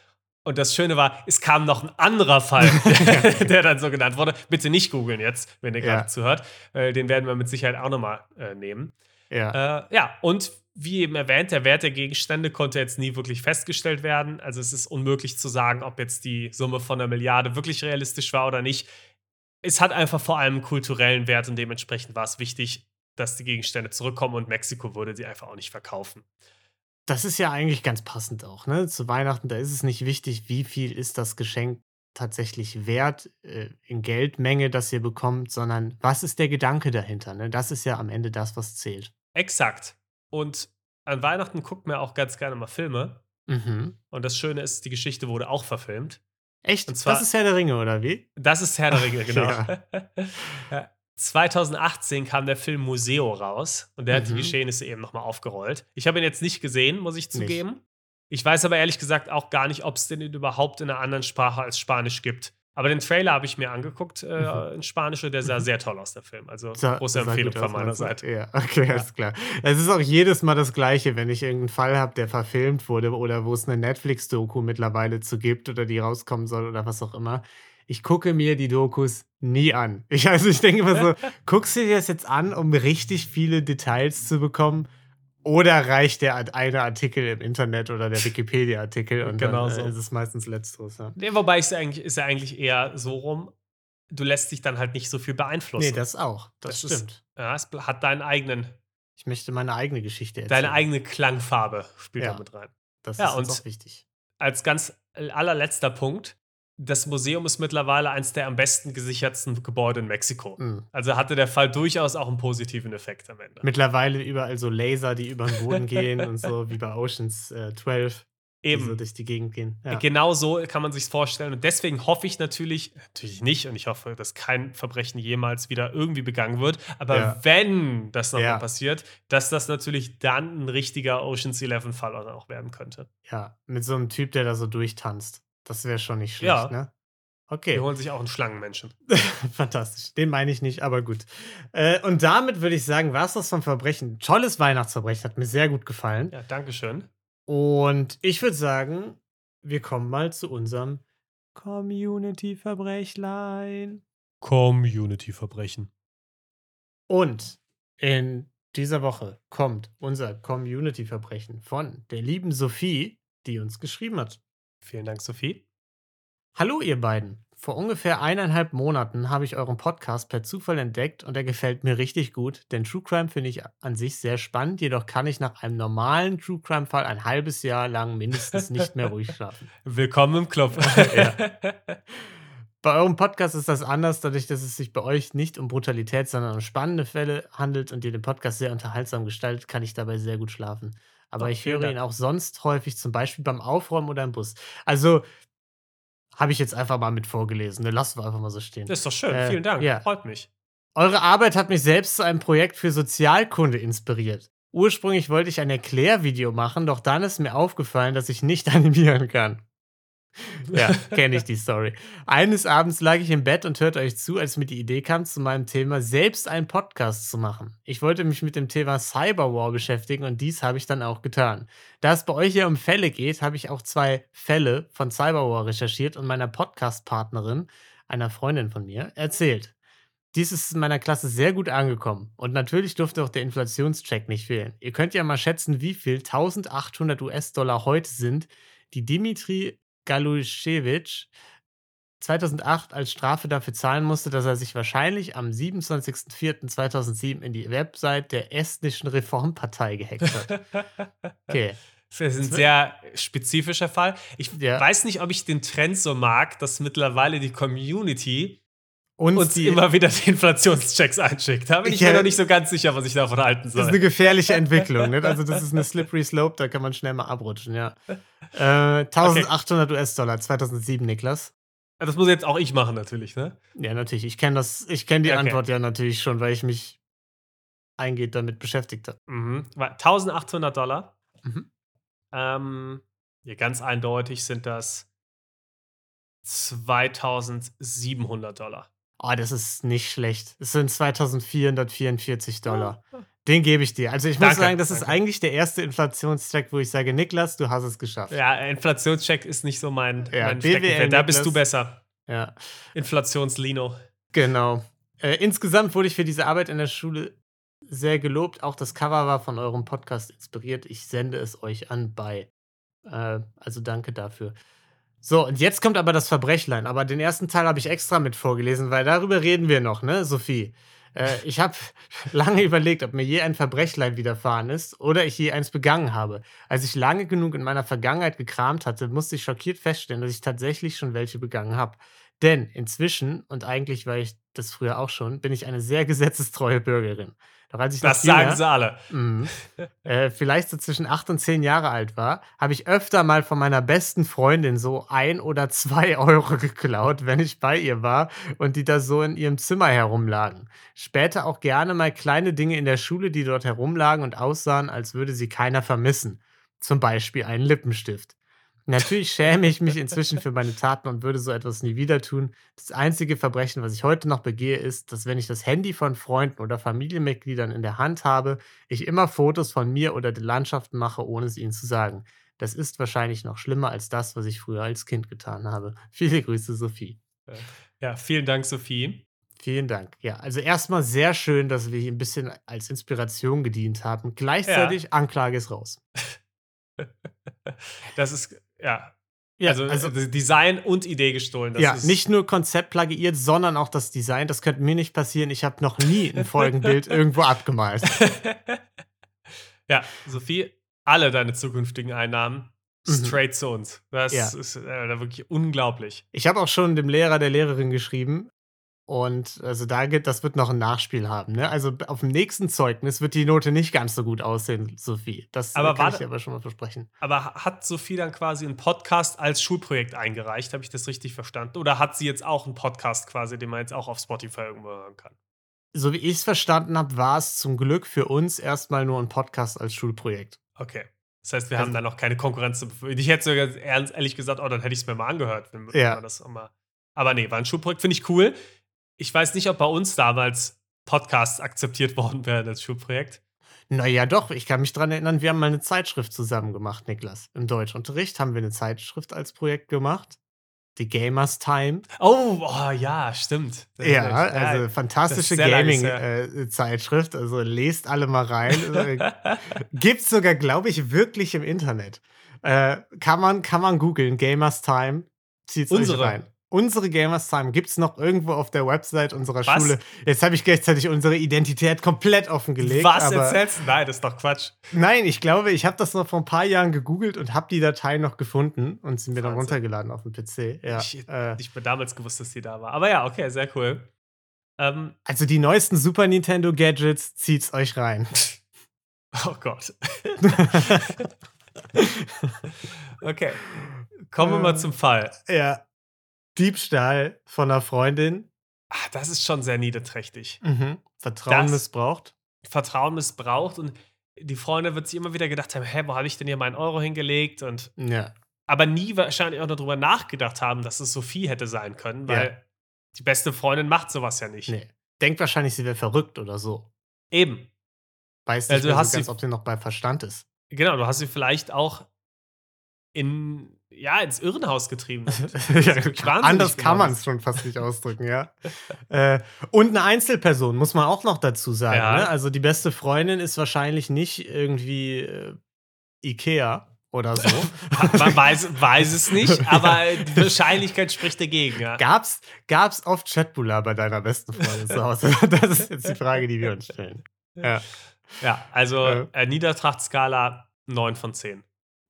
Und das Schöne war, es kam noch ein anderer Fall, der, der dann so genannt wurde. Bitte nicht googeln jetzt, wenn ihr Ja. gerade zuhört. Äh, den werden wir mit Sicherheit auch noch mal äh, nehmen. Ja. Äh, ja, und wie eben erwähnt, der Wert der Gegenstände konnte jetzt nie wirklich festgestellt werden. Also es ist unmöglich zu sagen, ob jetzt die Summe von einer Milliarde wirklich realistisch war oder nicht. Es hat einfach vor allem einen kulturellen Wert und dementsprechend war es wichtig, dass die Gegenstände zurückkommen und Mexiko würde sie einfach auch nicht verkaufen. Das ist ja eigentlich ganz passend auch, ne? Zu Weihnachten, da ist es nicht wichtig, wie viel ist das Geschenk tatsächlich wert äh, in Geldmenge, das ihr bekommt, sondern was ist der Gedanke dahinter, ne? Das ist ja am Ende das, was zählt. Exakt. Und an Weihnachten guckt man auch ganz gerne mal Filme. Mhm. Und das Schöne ist, die Geschichte wurde auch verfilmt. Echt? Und zwar- das ist Herr der Ringe, oder wie? Das ist Herr der Ringe, genau. Ja. Ja. 2018 kam der Film Museo raus und der hat die Mhm. Geschehnisse eben nochmal aufgerollt. Ich habe ihn jetzt nicht gesehen, muss ich zugeben. Ich weiß aber ehrlich gesagt auch gar nicht, ob es den überhaupt in einer anderen Sprache als Spanisch gibt. Aber den Trailer habe ich mir angeguckt äh, Mhm. in Spanisch und der sah sehr toll aus, der Film. Also Sah- große Empfehlung von meiner du? Seite. Ja, okay, alles klar. Es ist auch jedes Mal das Gleiche, wenn ich irgendeinen Fall habe, der verfilmt wurde oder wo es eine Netflix-Doku mittlerweile zu gibt oder die rauskommen soll oder was auch immer. Ich gucke mir die Dokus nie an. Ich, also ich denke immer so, guckst du dir das jetzt an, um richtig viele Details zu bekommen? Oder reicht der eine Artikel im Internet oder der Wikipedia-Artikel und Genau dann so. äh, ist es meistens letzteres. Ja. Nee, wobei ist ja eigentlich, ist ja eigentlich eher so rum, du lässt dich dann halt nicht so viel beeinflussen. Nee, das auch. Das, Das ist- stimmt. ja, es hat deinen eigenen, Ich möchte meine eigene Geschichte erzählen. deine eigene Klangfarbe spielt Ja. da mit rein. Das Ja, ist uns auch wichtig. als ganz allerletzter Punkt, das Museum ist mittlerweile eins der am besten gesichertsten Gebäude in Mexiko. Mhm. Also hatte der Fall durchaus auch einen positiven Effekt am Ende. Mittlerweile überall so Laser, die über den Boden gehen und so, wie bei Oceans äh, 12, die so Eben. durch die Gegend gehen. Ja. Genau so kann man sich vorstellen. Und deswegen hoffe ich natürlich, natürlich nicht, und ich hoffe, dass kein Verbrechen jemals wieder irgendwie begangen wird. Aber Ja. wenn das nochmal Ja. passiert, dass das natürlich dann ein richtiger Oceans 11-Fall auch werden könnte. ja, mit so einem Typ, der da so durchtanzt. Das wäre schon nicht schlecht, Ja. ne? Die Okay, holen sich auch einen Schlangenmenschen. fantastisch. Den meine ich nicht, aber gut. Äh, und damit würde ich sagen, war es das vom Verbrechen. Tolles Weihnachtsverbrechen, hat mir sehr gut gefallen. Ja, Dankeschön. Und ich würde sagen, wir kommen mal zu unserem Community-Verbrechlein. Community-Verbrechen. Und in dieser Woche kommt unser Community-Verbrechen von der lieben Sophie, die uns geschrieben hat. Vielen Dank, Sophie. Hallo, ihr beiden. Vor ungefähr eineinhalb Monaten habe ich euren Podcast per Zufall entdeckt und er gefällt mir richtig gut, denn True Crime finde ich an sich sehr spannend, jedoch kann ich nach einem normalen True Crime Fall ein halbes Jahr lang mindestens nicht mehr ruhig schlafen. Willkommen im Club. ja. Bei eurem Podcast ist das anders, dadurch, dass es sich bei euch nicht um Brutalität, sondern um spannende Fälle handelt und ihr den Podcast sehr unterhaltsam gestaltet, kann ich dabei sehr gut schlafen. Aber ich höre ihn auch sonst häufig, zum Beispiel beim Aufräumen oder im Bus. Also habe ich jetzt einfach mal mit vorgelesen. Ne? Lassen wir einfach mal so stehen. Das ist doch schön. Äh, Vielen Dank. Ja. Freut mich. Eure Arbeit hat mich selbst zu einem Projekt für Sozialkunde inspiriert. Ursprünglich wollte ich ein Erklärvideo machen, doch dann ist mir aufgefallen, dass ich nicht animieren kann. Ja, kenne ich die Story. Eines Abends lag ich im Bett und hörte euch zu, als mir die Idee kam, zu meinem Thema selbst einen Podcast zu machen. Ich wollte mich mit dem Thema Cyberwar beschäftigen und dies habe ich dann auch getan. Da es bei euch ja um Fälle geht, habe ich auch zwei Fälle von Cyberwar recherchiert und meiner Podcast-Partnerin, einer Freundin von mir, erzählt. Dies ist in meiner Klasse sehr gut angekommen. Und natürlich durfte auch der Inflationscheck nicht fehlen. Ihr könnt ja mal schätzen, wie viel 1800 US-Dollar heute sind, die Dimitri Galuschewitsch 2008 als Strafe dafür zahlen musste, dass er sich wahrscheinlich am 27.04.2007 in die Website der estnischen Reformpartei gehackt hat. Okay. Das ist ein sehr spezifischer Fall. Ich ja. weiß nicht, ob ich den Trend so mag, dass mittlerweile die Community uns, uns die, immer wieder die Inflationschecks einschickt. Da bin ich, ich mir noch nicht so ganz sicher, was ich davon halten soll. Das ist eine gefährliche Entwicklung. Ne? Also, das ist eine slippery slope, da kann man schnell mal abrutschen, ja. Äh, 1800 okay. US-Dollar 2007, Niklas. Das muss jetzt auch ich machen, natürlich, ne? Ja, natürlich. Ich kenne Ich kenne die okay. Antwort ja natürlich schon, weil ich mich eingeht damit beschäftigt habe. Mhm. 1800 Dollar. Mhm. Ähm, ja, ganz eindeutig sind das 2700 Dollar. Oh, das ist nicht schlecht. Es sind 2444 Dollar. Oh. Den gebe ich dir. Also ich danke, muss sagen, das danke. ist eigentlich der erste Inflationscheck, wo ich sage, Niklas, du hast es geschafft. Ja, Inflationscheck ist nicht so mein, ja, mein Steckenpferd. Da bist du besser. Ja. Inflationslino. Genau. Äh, insgesamt wurde ich für diese Arbeit in der Schule sehr gelobt. Auch das Cover war von eurem Podcast inspiriert. Ich sende es euch an bei. Äh, also danke dafür. So, und jetzt kommt aber das Verbrechlein. Aber den ersten Teil habe ich extra mit vorgelesen, weil darüber reden wir noch, ne, Sophie? Äh, ich habe lange überlegt, ob mir je ein Verbrechlein widerfahren ist oder ich je eins begangen habe. Als ich lange genug in meiner Vergangenheit gekramt hatte, musste ich schockiert feststellen, dass ich tatsächlich schon welche begangen habe. Denn inzwischen, und eigentlich war ich das früher auch schon, bin ich eine sehr gesetzestreue Bürgerin. Doch als ich das jünger, sagen sie alle. Mh, äh, vielleicht so zwischen acht und zehn Jahre alt war, habe ich öfter mal von meiner besten Freundin so ein oder zwei Euro geklaut, wenn ich bei ihr war und die da so in ihrem Zimmer herumlagen. Später auch gerne mal kleine Dinge in der Schule, die dort herumlagen und aussahen, als würde sie keiner vermissen. Zum Beispiel einen Lippenstift. Natürlich schäme ich mich inzwischen für meine Taten und würde so etwas nie wieder tun. Das einzige Verbrechen, was ich heute noch begehe, ist, dass wenn ich das Handy von Freunden oder Familienmitgliedern in der Hand habe, ich immer Fotos von mir oder den Landschaften mache, ohne es ihnen zu sagen. Das ist wahrscheinlich noch schlimmer als das, was ich früher als Kind getan habe. Viele Grüße, Sophie. Ja, vielen Dank, Sophie. Vielen Dank. Ja, also erstmal sehr schön, dass wir hier ein bisschen als Inspiration gedient haben. Gleichzeitig, ja. Anklage ist raus. das ist ja. Ja, also, also, Design und Idee gestohlen. ja, nicht nur Konzept plagiiert, sondern auch das Design. Das könnte mir nicht passieren. Ich habe noch nie ein Folgenbild irgendwo abgemalt. ja, Sophie, alle deine zukünftigen Einnahmen mhm. straight zu uns. Das ja. ist äh, wirklich unglaublich. Ich habe auch schon dem Lehrer, der Lehrerin geschrieben, und also da geht, das wird noch ein Nachspiel haben. Ne? Also auf dem nächsten Zeugnis wird die Note nicht ganz so gut aussehen, Sophie. Das aber kann ich aber schon mal versprechen. Aber hat Sophie dann quasi einen Podcast als Schulprojekt eingereicht? Habe ich das richtig verstanden? Oder hat sie jetzt auch einen Podcast quasi, den man jetzt auch auf Spotify irgendwo hören kann? So wie ich es verstanden habe, war es zum Glück für uns erstmal nur ein Podcast als Schulprojekt. Okay. Das heißt, wir also, haben da noch keine Konkurrenz. Ich hätte sogar ehrlich gesagt, oh, dann hätte ich es mir mal angehört, wenn, ja. man das immer. Aber nee, war ein Schulprojekt, finde ich cool ich weiß nicht, ob bei uns damals Podcasts akzeptiert worden wären als Schulprojekt. Naja, doch, ich kann mich daran erinnern, wir haben mal eine Zeitschrift zusammen gemacht, Niklas. Im Deutschunterricht haben wir eine Zeitschrift als Projekt gemacht. die Gamers Time. Oh, oh ja, stimmt. Ja, also fantastische Gaming-Zeitschrift. Äh, also lest alle mal rein. Äh, gibt's sogar, glaube ich, wirklich im Internet. Äh, kann man, kann man googeln, Gamers Time. Zieht's Unsere. euch rein. Unsere Gamers Time gibt es noch irgendwo auf der Website unserer Was? Schule. Jetzt habe ich gleichzeitig unsere Identität komplett offengelegt. Was erzählst du? Nein, das ist doch Quatsch. Nein, ich glaube, ich habe das noch vor ein paar Jahren gegoogelt und habe die Datei noch gefunden und sie mir dann runtergeladen auf dem PC. Ja, ich äh, ich habe damals gewusst, dass die da war. Aber ja, okay, sehr cool. Ähm, also die neuesten Super Nintendo Gadgets, zieht's euch rein. oh Gott. okay. Kommen wir mal zum Fall. Ja. Diebstahl von einer Freundin. Ach, das ist schon sehr niederträchtig. Mhm. Vertrauen das, missbraucht. Vertrauen missbraucht und die Freundin wird sich immer wieder gedacht haben: Hä, wo habe ich denn hier meinen Euro hingelegt? Und ja. aber nie wahrscheinlich auch darüber nachgedacht haben, dass es Sophie hätte sein können, weil ja. die beste Freundin macht sowas ja nicht. Nee. Denkt wahrscheinlich, sie wäre verrückt oder so. Eben. Weiß nicht, also, mehr so ganz, ob sie noch bei Verstand ist. Genau, du hast sie vielleicht auch in ja, ins Irrenhaus getrieben. ja, anders kann man es schon fast nicht ausdrücken, ja. äh, und eine Einzelperson, muss man auch noch dazu sagen. Ja. Ne? Also die beste Freundin ist wahrscheinlich nicht irgendwie äh, Ikea oder so. man weiß, weiß es nicht, aber die Wahrscheinlichkeit spricht dagegen. Ja. Gab's, gab's oft Chatbula bei deiner besten Freundin zu Hause? Das ist jetzt die Frage, die wir uns stellen. Ja, ja also äh, Niedertrachtskala 9 von 10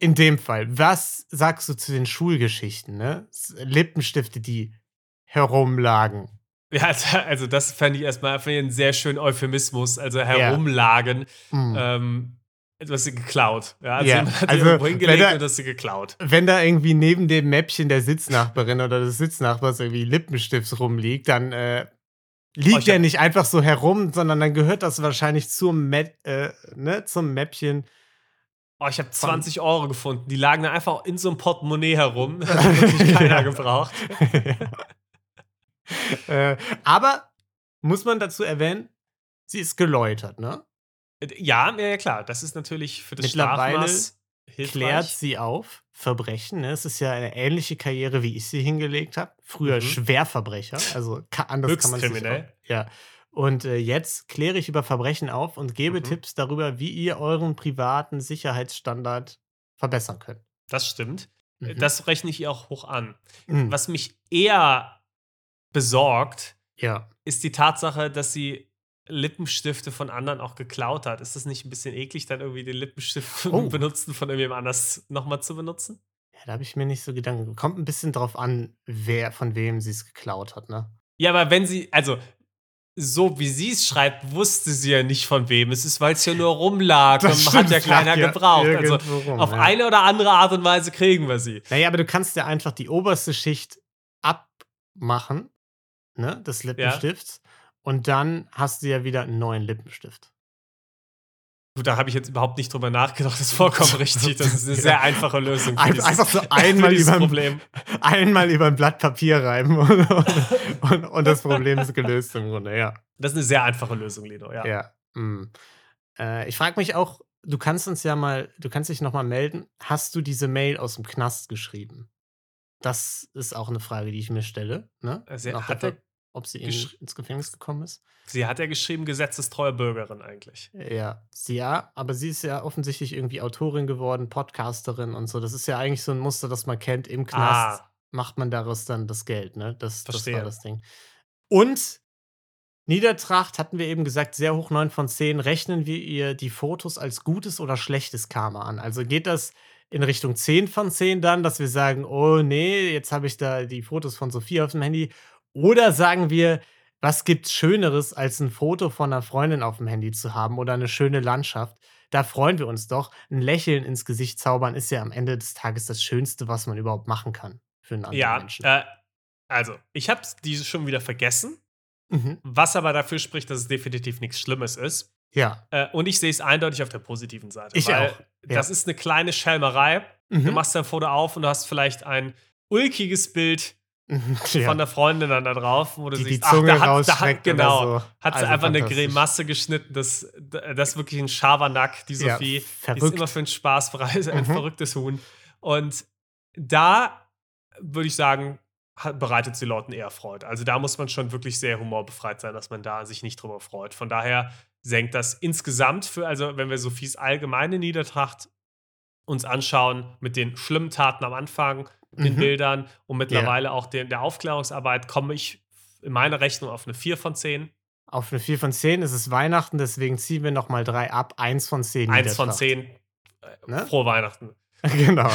in dem Fall, was sagst du zu den Schulgeschichten, ne? Lippenstifte, die herumlagen. Ja, also, also das fände ich erstmal ich einen sehr schönen Euphemismus. Also herumlagen. Ja. Mhm. Ähm, du hast sie geklaut. Ja, also ja. hat also, irgendwo hingelegt da, und hast sie geklaut. Wenn da irgendwie neben dem Mäppchen der Sitznachbarin oder des Sitznachbars irgendwie Lippenstift rumliegt, dann äh, liegt oh, der nicht einfach so herum, sondern dann gehört das wahrscheinlich zum, Mä äh, ne, zum Mäppchen Oh, ich habe 20 Euro gefunden. Die lagen dann einfach in so einem Portemonnaie herum. Das hat wirklich keiner gebraucht. äh, aber muss man dazu erwähnen, sie ist geläutert, ne? Ja, ja, klar. Das ist natürlich für das Mittlerweile Strafmaß hilfreich. klärt sie auf Verbrechen. Ne? Es ist ja eine ähnliche Karriere, wie ich sie hingelegt habe. Früher mhm. Schwerverbrecher. Also anders kann man sich auch, Ja. Und äh, jetzt kläre ich über Verbrechen auf und gebe mhm. Tipps darüber, wie ihr euren privaten Sicherheitsstandard verbessern könnt. Das stimmt. Mhm. Das rechne ich ihr auch hoch an. Mhm. Was mich eher besorgt, ja. ist die Tatsache, dass sie Lippenstifte von anderen auch geklaut hat. Ist das nicht ein bisschen eklig, dann irgendwie den Lippenstift oh. benutzen von irgendjemand anders nochmal zu benutzen? Ja, da habe ich mir nicht so Gedanken. Kommt ein bisschen drauf an, wer von wem sie es geklaut hat, ne? Ja, aber wenn sie, also so wie sie es schreibt, wusste sie ja nicht von wem es ist, weil es ja nur rumlag das und hat ja keiner ja gebraucht. Also rum, auf ja. eine oder andere Art und Weise kriegen wir sie. Naja, aber du kannst ja einfach die oberste Schicht abmachen, ne, des Lippenstifts, ja. und dann hast du ja wieder einen neuen Lippenstift. Gut, da habe ich jetzt überhaupt nicht drüber nachgedacht. Das ist vollkommen richtig. Das ist eine sehr einfache Lösung. Für dieses, Einfach so einmal über, Problem. einmal über ein Blatt Papier reiben und, und, und, das Problem ist gelöst im Grunde, ja. Das ist eine sehr einfache Lösung, Lino, ja. Ja. Mm. Äh, ich frage mich auch, du kannst uns ja mal, du kannst dich nochmal melden. Hast du diese Mail aus dem Knast geschrieben? Das ist auch eine Frage, die ich mir stelle. Ne? Also, hat er, ob sie in, ins Gefängnis gekommen ist. Sie hat ja geschrieben, gesetzestreue Bürgerin eigentlich. Ja, sie ja, aber sie ist ja offensichtlich irgendwie Autorin geworden, Podcasterin und so. Das ist ja eigentlich so ein Muster, das man kennt. Im Knast ah. macht man daraus dann das Geld, ne? Das, das war das Ding. Und Niedertracht hatten wir eben gesagt, sehr hoch 9 von 10. Rechnen wir ihr die Fotos als gutes oder schlechtes Karma an? Also geht das in Richtung 10 von 10 dann, dass wir sagen, oh nee, jetzt habe ich da die Fotos von Sophie auf dem Handy oder sagen wir, was gibt's Schöneres, als ein Foto von einer Freundin auf dem Handy zu haben oder eine schöne Landschaft? Da freuen wir uns doch. Ein Lächeln ins Gesicht zaubern ist ja am Ende des Tages das Schönste, was man überhaupt machen kann für einen anderen ja, Menschen. Äh, also, ich habe diese schon wieder vergessen, mhm. was aber dafür spricht, dass es definitiv nichts Schlimmes ist. Ja. Äh, und ich sehe es eindeutig auf der positiven Seite. Ich auch. Ja. Das ist eine kleine Schelmerei. Mhm. Du machst dein Foto auf und du hast vielleicht ein ulkiges Bild ja. von der Freundin dann da drauf, wo du die, siehst, die Zunge ach, da hat, da hat genau, so. hat sie also einfach eine Grimasse geschnitten, das, das ist wirklich ein Schabernack, die Sophie. Ja, die ist immer für einen Spaß bereit, ein mhm. verrücktes Huhn. Und da würde ich sagen, bereitet sie Leuten eher Freude. Also da muss man schon wirklich sehr humorbefreit sein, dass man da sich nicht drüber freut. Von daher senkt das insgesamt für, also wenn wir Sophies allgemeine Niedertracht uns anschauen mit den schlimmen Taten am Anfang, den mhm. Bildern und mittlerweile yeah. auch den, der Aufklärungsarbeit, komme ich in meiner Rechnung auf eine 4 von 10. Auf eine 4 von 10 ist es Weihnachten, deswegen ziehen wir nochmal 3 ab. 1 von 10. 1 von 10. Äh, ne? Frohe Weihnachten. Genau.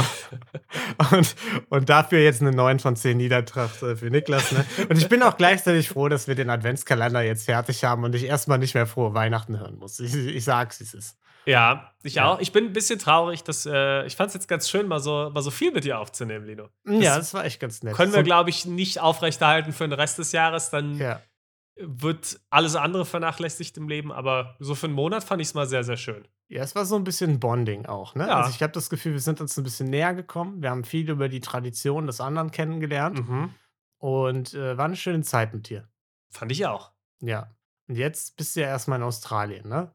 Und, und dafür jetzt eine 9 von 10 Niedertracht äh, für Niklas. Ne? Und ich bin auch gleichzeitig froh, dass wir den Adventskalender jetzt fertig haben und ich erstmal nicht mehr frohe Weihnachten hören muss. Ich, ich sag's, wie es ist. Ja, ich ja. auch. Ich bin ein bisschen traurig, dass äh, ich fand es jetzt ganz schön, mal so, mal so viel mit dir aufzunehmen, Lino. Das ja, das war echt ganz nett. Können wir, glaube ich, nicht aufrechterhalten für den Rest des Jahres. Dann ja. wird alles andere vernachlässigt im Leben, aber so für einen Monat fand ich es mal sehr, sehr schön. Ja, es war so ein bisschen Bonding auch, ne? Ja. Also ich habe das Gefühl, wir sind uns ein bisschen näher gekommen. Wir haben viel über die Tradition des anderen kennengelernt. Mhm. Und äh, war eine schöne Zeit mit dir. Fand ich auch. Ja. Und jetzt bist du ja erstmal in Australien, ne?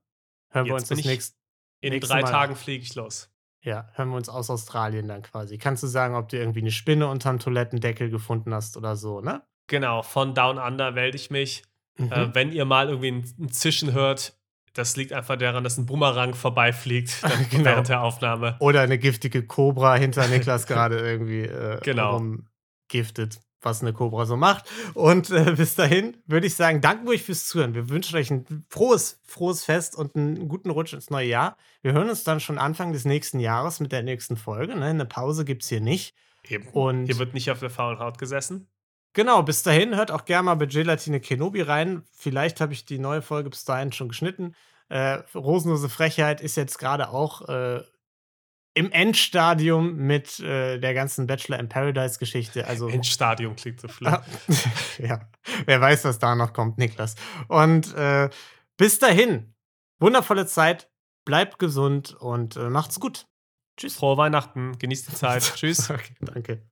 Hören jetzt wir uns das nächste in drei Mal Tagen fliege ich los. Ja, hören wir uns aus Australien dann quasi. Kannst du sagen, ob du irgendwie eine Spinne unterm Toilettendeckel gefunden hast oder so, ne? Genau, von Down Under melde ich mich. Äh, mhm. Äh, wenn ihr mal irgendwie ein, ein, Zischen hört, das liegt einfach daran, dass ein Bumerang vorbeifliegt genau. während der Aufnahme. Oder eine giftige Cobra hinter Niklas gerade irgendwie äh, genau. giftet was eine Cobra so macht. Und äh, bis dahin würde ich sagen, danken euch fürs Zuhören. Wir wünschen euch ein frohes, frohes Fest und einen guten Rutsch ins neue Jahr. Wir hören uns dann schon Anfang des nächsten Jahres mit der nächsten Folge. Ne? Eine Pause gibt es hier nicht. Eben. Und hier wird nicht auf der faulen Haut gesessen. Genau, bis dahin hört auch gerne mal bei Gelatine Kenobi rein. Vielleicht habe ich die neue Folge bis dahin schon geschnitten. Äh, Rosenlose Frechheit ist jetzt gerade auch äh, im Endstadium mit äh, der ganzen Bachelor in Paradise Geschichte. Also Endstadium klingt so schlimm. ja, wer weiß, was da noch kommt, Niklas. Und äh, bis dahin, wundervolle Zeit, bleibt gesund und äh, macht's gut. Tschüss. Frohe Weihnachten, genießt die Zeit. Tschüss. Okay, danke.